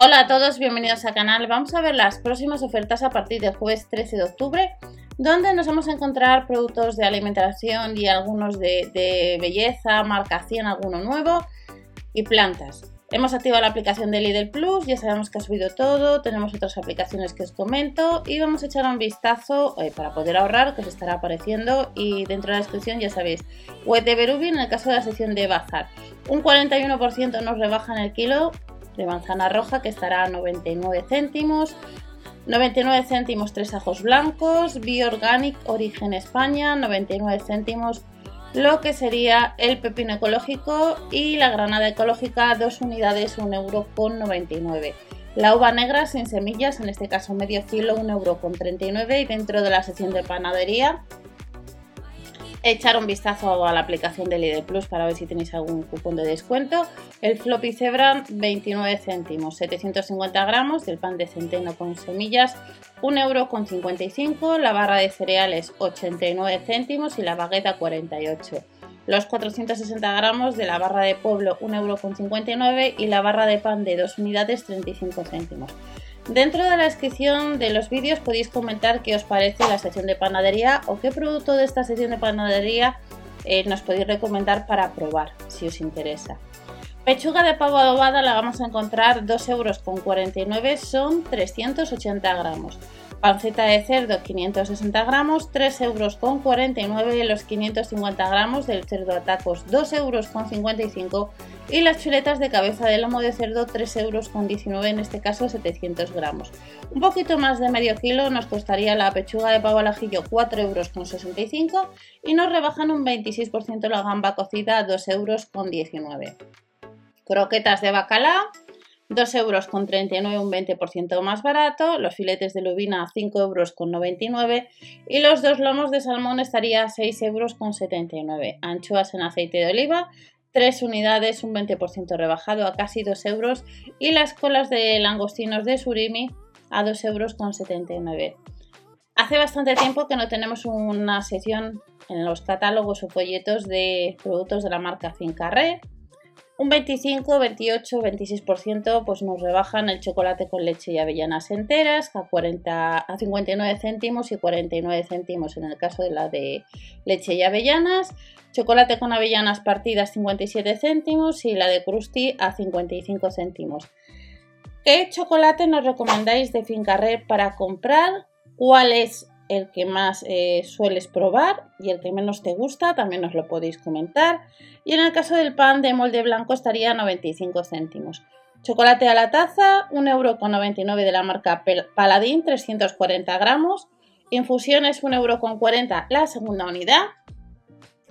Hola a todos, bienvenidos al canal. Vamos a ver las próximas ofertas a partir del jueves 13 de octubre, donde nos vamos a encontrar productos de alimentación y algunos de, de belleza, marcación, alguno nuevo y plantas. Hemos activado la aplicación de Lidl Plus, ya sabemos que ha subido todo, tenemos otras aplicaciones que os comento y vamos a echar un vistazo eh, para poder ahorrar que os estará apareciendo y dentro de la descripción ya sabéis, web de Berubi en el caso de la sección de bazar. Un 41% nos rebaja en el kilo de manzana roja que estará a 99 céntimos, 99 céntimos tres ajos blancos, Bioorganic Origen España, 99 céntimos lo que sería el pepino ecológico y la granada ecológica, dos unidades, 1,99€. La uva negra sin semillas, en este caso medio kilo, 1,39€ y dentro de la sección de panadería echar un vistazo a la aplicación de Lidl Plus para ver si tenéis algún cupón de descuento. El floppy cebra 29 céntimos, 750 gramos del pan de centeno con semillas 1,55 euro, la barra de cereales 89 céntimos y la bagueta 48 los 460 gramos de la barra de pueblo 1,59 euro y la barra de pan de 2 unidades 35 céntimos. Dentro de la descripción de los vídeos podéis comentar qué os parece la sección de panadería o qué producto de esta sección de panadería eh, nos podéis recomendar para probar si os interesa. Pechuga de pavo adobada la vamos a encontrar 2,49 euros, son 380 gramos. Panceta de cerdo 560 gramos, 3 euros con 49 los 550 gramos del cerdo a tacos 2 euros con 55 y las chuletas de cabeza de lomo de cerdo 3 euros con 19 en este caso 700 gramos. Un poquito más de medio kilo nos costaría la pechuga de pavo al ajillo 4 euros con 65 y nos rebajan un 26% la gamba cocida 2 euros con 19. Croquetas de bacalao 2 euros con 39, un 20% más barato, los filetes de lubina 5 euros con 99 y los dos lomos de salmón estaría a 6 euros con 79. Anchoas en aceite de oliva 3 unidades, un 20% rebajado a casi 2 euros y las colas de langostinos de surimi a 2 euros con 79. Hace bastante tiempo que no tenemos una sección en los catálogos o folletos de productos de la marca Fincarré un 25, 28, 26% pues nos rebajan el chocolate con leche y avellanas enteras a, 40, a 59 céntimos y 49 céntimos en el caso de la de leche y avellanas. Chocolate con avellanas partidas 57 céntimos y la de Krusty a 55 céntimos. ¿Qué chocolate nos recomendáis de Fincarrer para comprar? ¿Cuál es el que más eh, sueles probar y el que menos te gusta, también os lo podéis comentar. Y en el caso del pan de molde blanco estaría a 95 céntimos. Chocolate a la taza, 1,99€ de la marca Paladín, 340 gramos. Infusiones, 1,40€ la segunda unidad.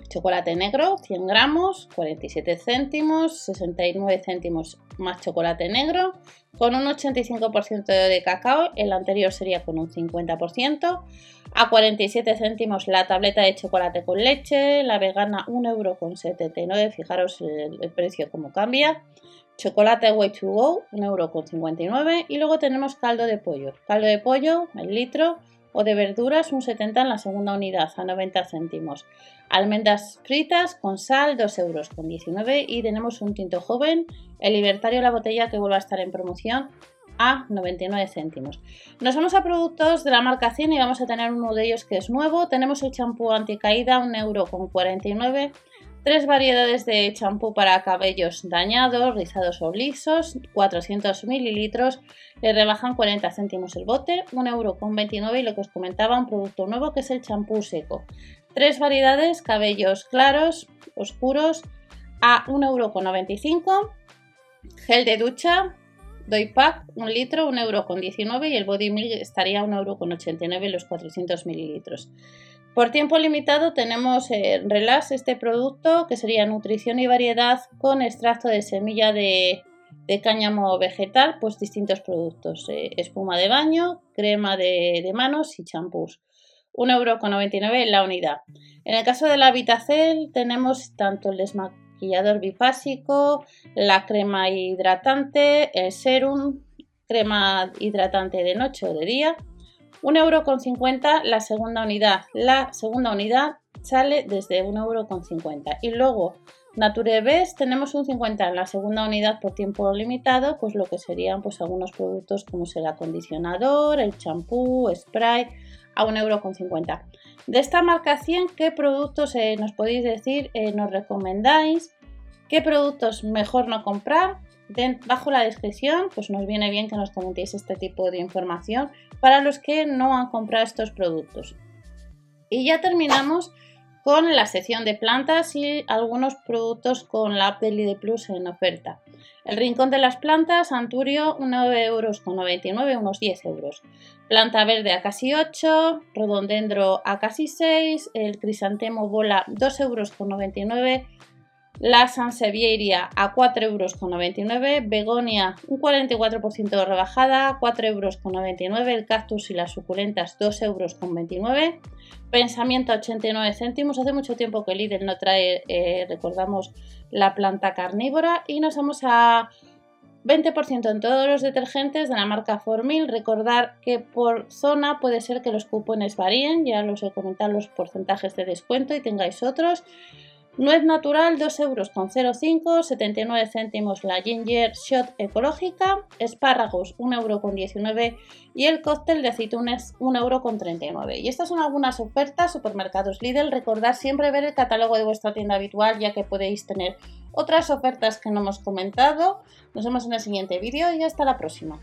Chocolate negro, 100 gramos, 47 céntimos, 69 céntimos más chocolate negro, con un 85% de cacao, el anterior sería con un 50%, a 47 céntimos la tableta de chocolate con leche, la vegana 1,79€, fijaros el, el precio como cambia, chocolate way to go 1,59€ y luego tenemos caldo de pollo, caldo de pollo, el litro, o de verduras un 70 en la segunda unidad a 90 céntimos. Almendras fritas con sal 2 euros con 19 y tenemos un tinto joven, el libertario la botella que vuelve a estar en promoción a 99 céntimos. Nos vamos a productos de la marca Cine y vamos a tener uno de ellos que es nuevo. Tenemos el champú anticaída, 1 euro con 49 Tres variedades de champú para cabellos dañados, rizados o lisos, 400 mililitros, le rebajan 40 céntimos el bote, 1,29€ y lo que os comentaba, un producto nuevo que es el champú seco. Tres variedades, cabellos claros, oscuros, a 1,95€, gel de ducha, doy pack, un litro, 1,19€ y el body milk estaría a 1,89€ los 400 mililitros. Por tiempo limitado tenemos en eh, Relax este producto que sería nutrición y variedad con extracto de semilla de, cáñamo vegetal, pues distintos productos, eh, espuma de baño, crema de, manos y champús. 1,99€ la unidad. En el caso de la Vitacel tenemos tanto el desmaquillador bifásico, la crema hidratante, el serum, crema hidratante de noche o de día 1,50€ la segunda unidad. La segunda unidad sale desde 1,50€ y luego Nature Best tenemos un 50 en la segunda unidad por tiempo limitado, pues lo que serían pues algunos productos como el acondicionador, el champú, spray a 1,50€. De esta marca 100, ¿qué productos eh, nos podéis decir, eh, nos recomendáis? ¿Qué productos mejor no comprar? Bajo la descripción, pues nos viene bien que nos comentéis este tipo de información para los que no han comprado estos productos. Y ya terminamos con la sección de plantas y algunos productos con la app de Plus en oferta. El rincón de las plantas, Anturio, 9,99 euros, unos 10 euros. Planta verde a casi 8, rodondendro a casi 6, el crisantemo bola 2,99 euros, la Sansevieria a 4,99 euros, Begonia un 44% de rebajada, 4,99 euros, el cactus y las suculentas 2,29 euros, Pensamiento a 89 céntimos, hace mucho tiempo que Lidl no trae, eh, recordamos, la planta carnívora y nos vamos a 20% en todos los detergentes de la marca Formil. Recordar que por zona puede ser que los cupones varíen, ya los he comentado los porcentajes de descuento y tengáis otros. Nuez natural 2 euros con 0,5, 79 céntimos la ginger shot ecológica, espárragos 1 euro con 19 y el cóctel de aceitunas 1 euro con 39. Y estas son algunas ofertas, supermercados Lidl, recordad siempre ver el catálogo de vuestra tienda habitual ya que podéis tener otras ofertas que no hemos comentado. Nos vemos en el siguiente vídeo y hasta la próxima.